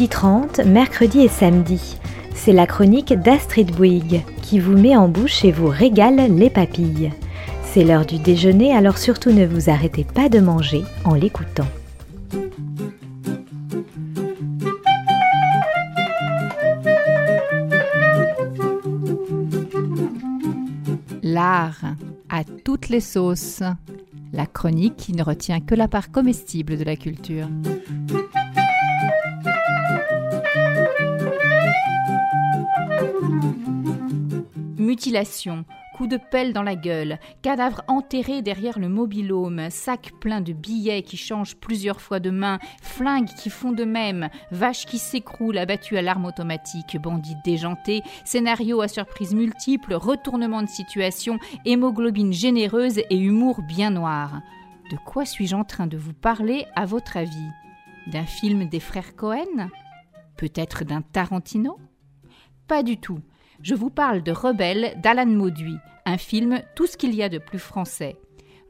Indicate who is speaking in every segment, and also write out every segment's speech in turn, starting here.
Speaker 1: midi 30, mercredi et samedi. C'est la chronique d'Astrid Bouygues qui vous met en bouche et vous régale les papilles. C'est l'heure du déjeuner, alors surtout ne vous arrêtez pas de manger en l'écoutant.
Speaker 2: L'art à toutes les sauces. La chronique qui ne retient que la part comestible de la culture. Mutilation, coup de pelle dans la gueule, cadavre enterré derrière le mobilhome, sac plein de billets qui changent plusieurs fois de main, flingues qui font de même, vaches qui s'écroulent abattues à l'arme automatique, bandits déjantés, scénario à surprises multiples, retournement de situation, hémoglobine généreuse et humour bien noir. De quoi suis-je en train de vous parler, à votre avis? D'un film des frères Cohen? Peut-être d'un Tarantino? Pas du tout. Je vous parle de Rebelle d'Alan Mauduit, un film tout ce qu'il y a de plus français.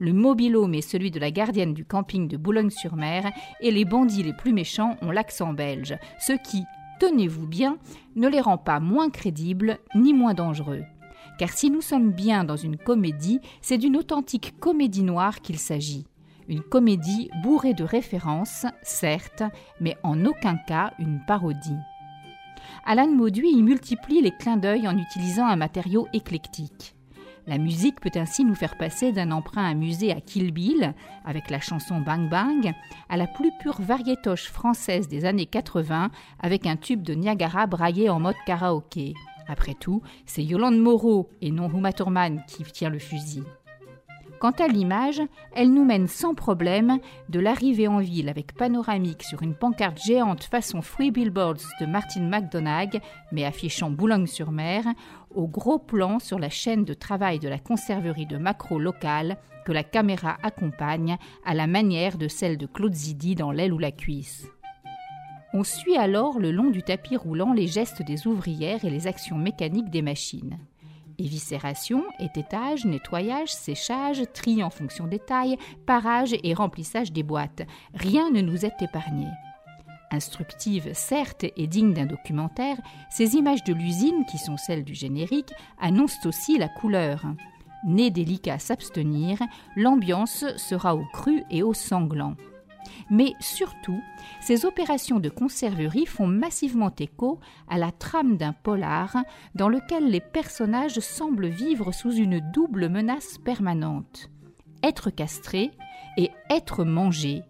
Speaker 2: Le mobilhome est celui de la gardienne du camping de Boulogne-sur-Mer et les bandits les plus méchants ont l'accent belge, ce qui, tenez-vous bien, ne les rend pas moins crédibles ni moins dangereux. Car si nous sommes bien dans une comédie, c'est d'une authentique comédie noire qu'il s'agit. Une comédie bourrée de références, certes, mais en aucun cas une parodie. Alan Mauduit y multiplie les clins d'œil en utilisant un matériau éclectique. La musique peut ainsi nous faire passer d'un emprunt amusé à Kill Bill, avec la chanson Bang Bang, à la plus pure variétoche française des années 80, avec un tube de Niagara braillé en mode karaoké. Après tout, c'est Yolande Moreau et non Uma Thurman qui tient le fusil. Quant à l'image, elle nous mène sans problème de l'arrivée en ville avec panoramique sur une pancarte géante façon Free Billboards de Martin McDonagh, mais affichant Boulogne-sur-Mer, au gros plan sur la chaîne de travail de la conserverie de macro locale que la caméra accompagne à la manière de celle de Claude Zidi dans L'aile ou la cuisse. On suit alors le long du tapis roulant les gestes des ouvrières et les actions mécaniques des machines. Éviscération, ététage, nettoyage, séchage, tri en fonction des tailles, parage et remplissage des boîtes. Rien ne nous est épargné. Instructives, certes, et dignes d'un documentaire, ces images de l'usine, qui sont celles du générique, annoncent aussi la couleur. Né délicat à s'abstenir, l'ambiance sera au cru et au sanglant. Mais surtout, ces opérations de conserverie font massivement écho à la trame d'un polar dans lequel les personnages semblent vivre sous une double menace permanente. Être castré et être mangé,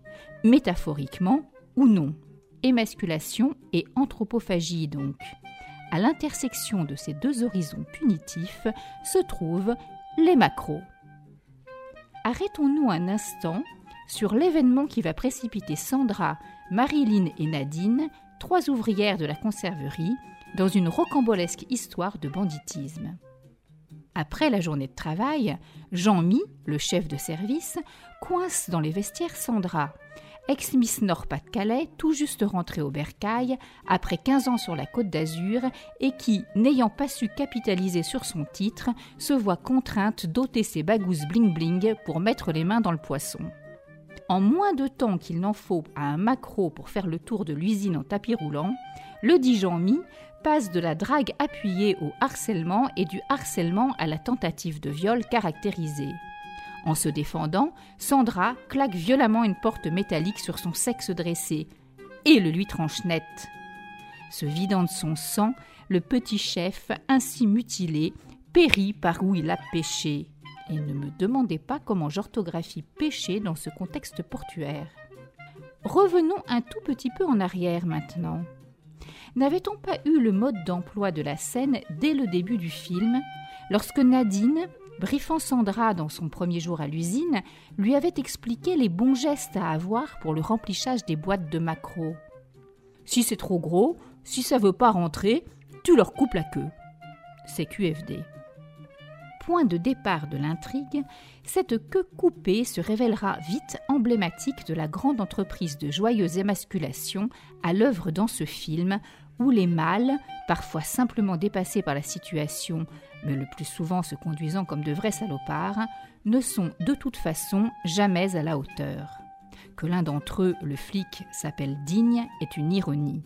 Speaker 2: métaphoriquement ou non. Émasculation et anthropophagie donc. À l'intersection de ces deux horizons punitifs se trouvent les macros. Arrêtons-nous un instant sur l'événement qui va précipiter Sandra, Marilyn et Nadine, trois ouvrières de la conserverie, dans une rocambolesque histoire de banditisme. Après la journée de travail, Jean-Mi, le chef de service, coince dans les vestiaires Sandra, ex-Miss Nord-Pas-de-Calais, tout juste rentrée au Bercail, après 15 ans sur la côte d'Azur, et qui, n'ayant pas su capitaliser sur son titre, se voit contrainte d'ôter ses bagousses bling-bling pour mettre les mains dans le poisson. En moins de temps qu'il n'en faut à un macro pour faire le tour de l'usine en tapis roulant, le Dijon-Mi passe de la drague appuyée au harcèlement et du harcèlement à la tentative de viol caractérisée. En se défendant, Sandra claque violemment une porte métallique sur son sexe dressé et le lui tranche net. Se vidant de son sang, le petit chef, ainsi mutilé, périt par où il a péché et ne me demandez pas comment j'orthographie péché dans ce contexte portuaire. Revenons un tout petit peu en arrière maintenant. N'avait-on pas eu le mode d'emploi de la scène dès le début du film, lorsque Nadine, briefant Sandra dans son premier jour à l'usine, lui avait expliqué les bons gestes à avoir pour le remplissage des boîtes de maquereau Si c'est trop gros, si ça veut pas rentrer, tu leur coupes la queue. C'est QFD point de départ de l'intrigue, cette queue coupée se révélera vite emblématique de la grande entreprise de joyeuse émasculation à l'œuvre dans ce film, où les mâles, parfois simplement dépassés par la situation, mais le plus souvent se conduisant comme de vrais salopards, ne sont de toute façon jamais à la hauteur. Que l'un d'entre eux, le flic, s'appelle Digne est une ironie.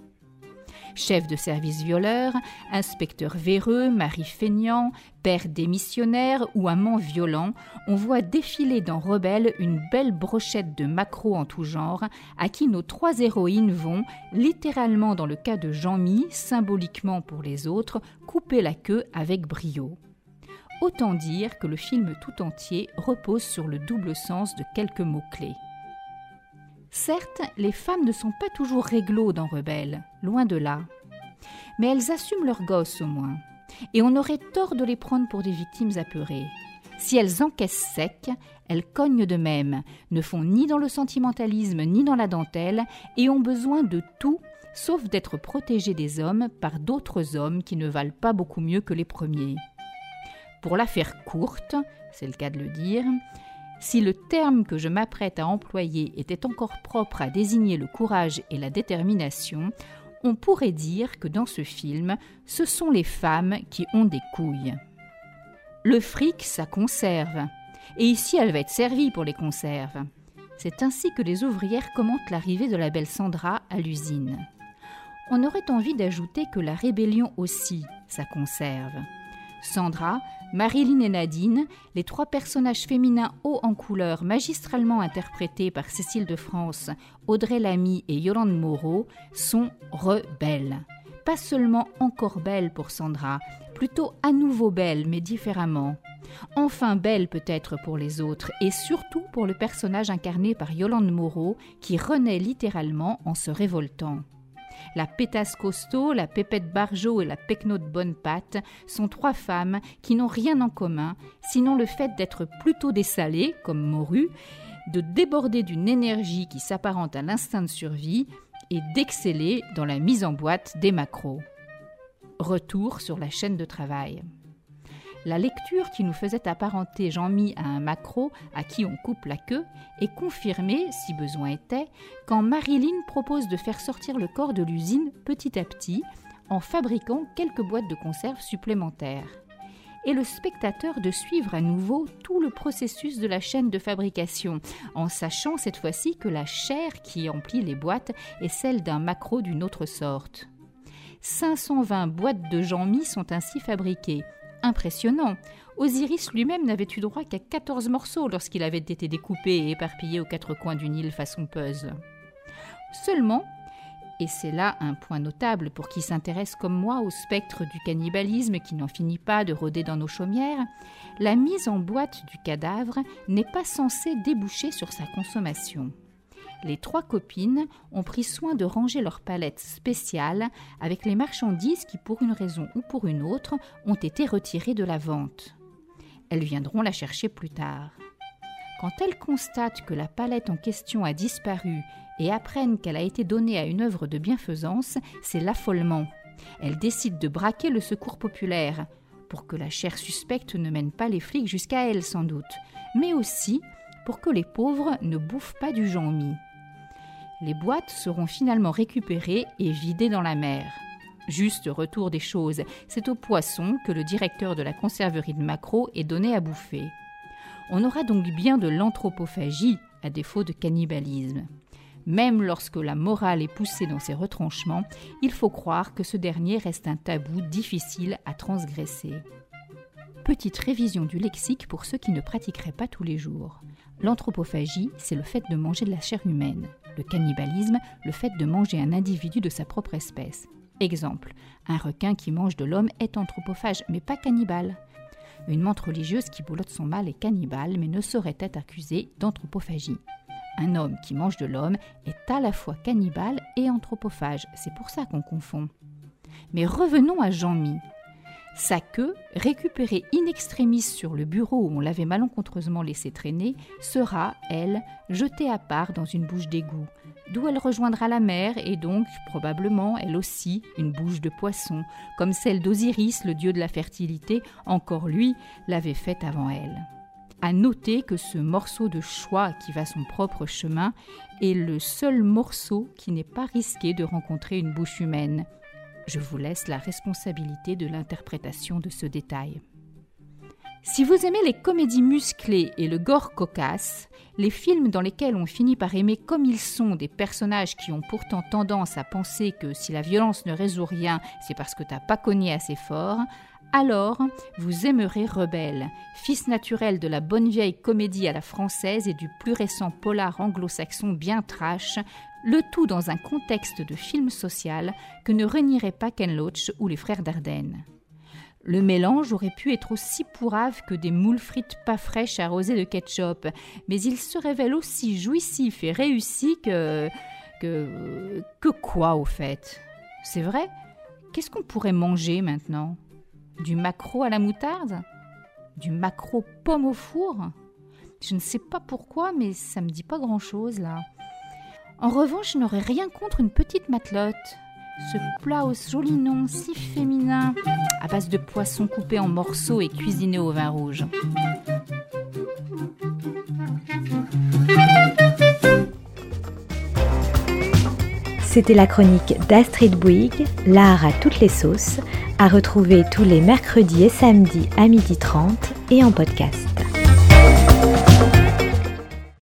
Speaker 2: Chef de service violeur, inspecteur véreux, mari feignant, père démissionnaire ou amant violent, on voit défiler dans Rebelle une belle brochette de macros en tout genre, à qui nos trois héroïnes vont, littéralement dans le cas de Jean-Mi, symboliquement pour les autres, couper la queue avec brio. Autant dire que le film tout entier repose sur le double sens de quelques mots-clés. Certes, les femmes ne sont pas toujours réglo dans Rebelle, loin de là. Mais elles assument leurs gosses au moins, et on aurait tort de les prendre pour des victimes apeurées. Si elles encaissent sec, elles cognent de même, ne font ni dans le sentimentalisme ni dans la dentelle, et ont besoin de tout, sauf d'être protégées des hommes par d'autres hommes qui ne valent pas beaucoup mieux que les premiers. Pour la faire courte, c'est le cas de le dire, si le terme que je m'apprête à employer était encore propre à désigner le courage et la détermination, on pourrait dire que dans ce film, ce sont les femmes qui ont des couilles. Le fric, ça conserve. Et ici, elle va être servie pour les conserves. C'est ainsi que les ouvrières commentent l'arrivée de la belle Sandra à l'usine. On aurait envie d'ajouter que la rébellion aussi, ça conserve. Sandra, Marilyn et Nadine, les trois personnages féminins hauts en couleur magistralement interprétés par Cécile de France, Audrey Lamy et Yolande Moreau, sont rebelles. Pas seulement encore belles pour Sandra, plutôt à nouveau belles mais différemment. Enfin belle peut-être pour les autres, et surtout pour le personnage incarné par Yolande Moreau, qui renaît littéralement en se révoltant. La pétasse costaud, la pépette barjot et la pecno de bonne patte sont trois femmes qui n'ont rien en commun, sinon le fait d'être plutôt dessalées, comme morue, de déborder d'une énergie qui s'apparente à l'instinct de survie et d'exceller dans la mise en boîte des macros. Retour sur la chaîne de travail. La lecture qui nous faisait apparenter Jean-Mi à un macro à qui on coupe la queue est confirmée, si besoin était, quand Marilyn propose de faire sortir le corps de l'usine petit à petit en fabriquant quelques boîtes de conserve supplémentaires. Et le spectateur de suivre à nouveau tout le processus de la chaîne de fabrication, en sachant cette fois-ci que la chair qui emplit les boîtes est celle d'un macro d'une autre sorte. 520 boîtes de Jean-Mi sont ainsi fabriquées, impressionnant. Osiris lui-même n'avait eu droit qu'à 14 morceaux lorsqu'il avait été découpé et éparpillé aux quatre coins du Nil façon puzzle. Seulement, et c'est là un point notable pour qui s'intéresse comme moi au spectre du cannibalisme qui n'en finit pas de rôder dans nos chaumières, la mise en boîte du cadavre n'est pas censée déboucher sur sa consommation les trois copines ont pris soin de ranger leur palette spéciale avec les marchandises qui, pour une raison ou pour une autre, ont été retirées de la vente. Elles viendront la chercher plus tard. Quand elles constatent que la palette en question a disparu et apprennent qu'elle a été donnée à une œuvre de bienfaisance, c'est l'affolement. Elles décident de braquer le secours populaire, pour que la chair suspecte ne mène pas les flics jusqu'à elle sans doute, mais aussi pour que les pauvres ne bouffent pas du mis les boîtes seront finalement récupérées et vidées dans la mer. Juste retour des choses, c'est aux poissons que le directeur de la conserverie de Macro est donné à bouffer. On aura donc bien de l'anthropophagie, à défaut de cannibalisme. Même lorsque la morale est poussée dans ses retranchements, il faut croire que ce dernier reste un tabou difficile à transgresser. Petite révision du lexique pour ceux qui ne pratiqueraient pas tous les jours. L'anthropophagie, c'est le fait de manger de la chair humaine. Le cannibalisme, le fait de manger un individu de sa propre espèce. Exemple, un requin qui mange de l'homme est anthropophage, mais pas cannibale. Une menthe religieuse qui boulotte son mâle est cannibale, mais ne saurait être accusée d'anthropophagie. Un homme qui mange de l'homme est à la fois cannibale et anthropophage, c'est pour ça qu'on confond. Mais revenons à Jean-Mi. Sa queue, récupérée in extremis sur le bureau où on l'avait malencontreusement laissé traîner, sera, elle, jetée à part dans une bouche d'égout, d'où elle rejoindra la mer et donc, probablement, elle aussi, une bouche de poisson, comme celle d'Osiris, le dieu de la fertilité, encore lui, l'avait faite avant elle. À noter que ce morceau de choix qui va son propre chemin est le seul morceau qui n'est pas risqué de rencontrer une bouche humaine, je vous laisse la responsabilité de l'interprétation de ce détail. Si vous aimez les comédies musclées et le gore cocasse, les films dans lesquels on finit par aimer comme ils sont des personnages qui ont pourtant tendance à penser que si la violence ne résout rien, c'est parce que t'as pas cogné assez fort, alors vous aimerez Rebelle, fils naturel de la bonne vieille comédie à la française et du plus récent polar anglo-saxon bien trash, le tout dans un contexte de film social que ne renierait pas Ken Loach ou les frères Dardenne. Le mélange aurait pu être aussi pourrave que des moules frites pas fraîches arrosées de ketchup, mais il se révèle aussi jouissif et réussi que. que. que quoi au fait? C'est vrai? Qu'est-ce qu'on pourrait manger maintenant? Du maquereau à la moutarde? Du maquereau pomme au four? Je ne sais pas pourquoi, mais ça me dit pas grand-chose là. En revanche, je n'aurais rien contre une petite matelote. Ce plat au joli nom si féminin, à base de poisson coupé en morceaux et cuisiné au vin rouge.
Speaker 1: C'était la chronique d'Astrid Bouygues, l'art à toutes les sauces, à retrouver tous les mercredis et samedis à 12h30 et en podcast.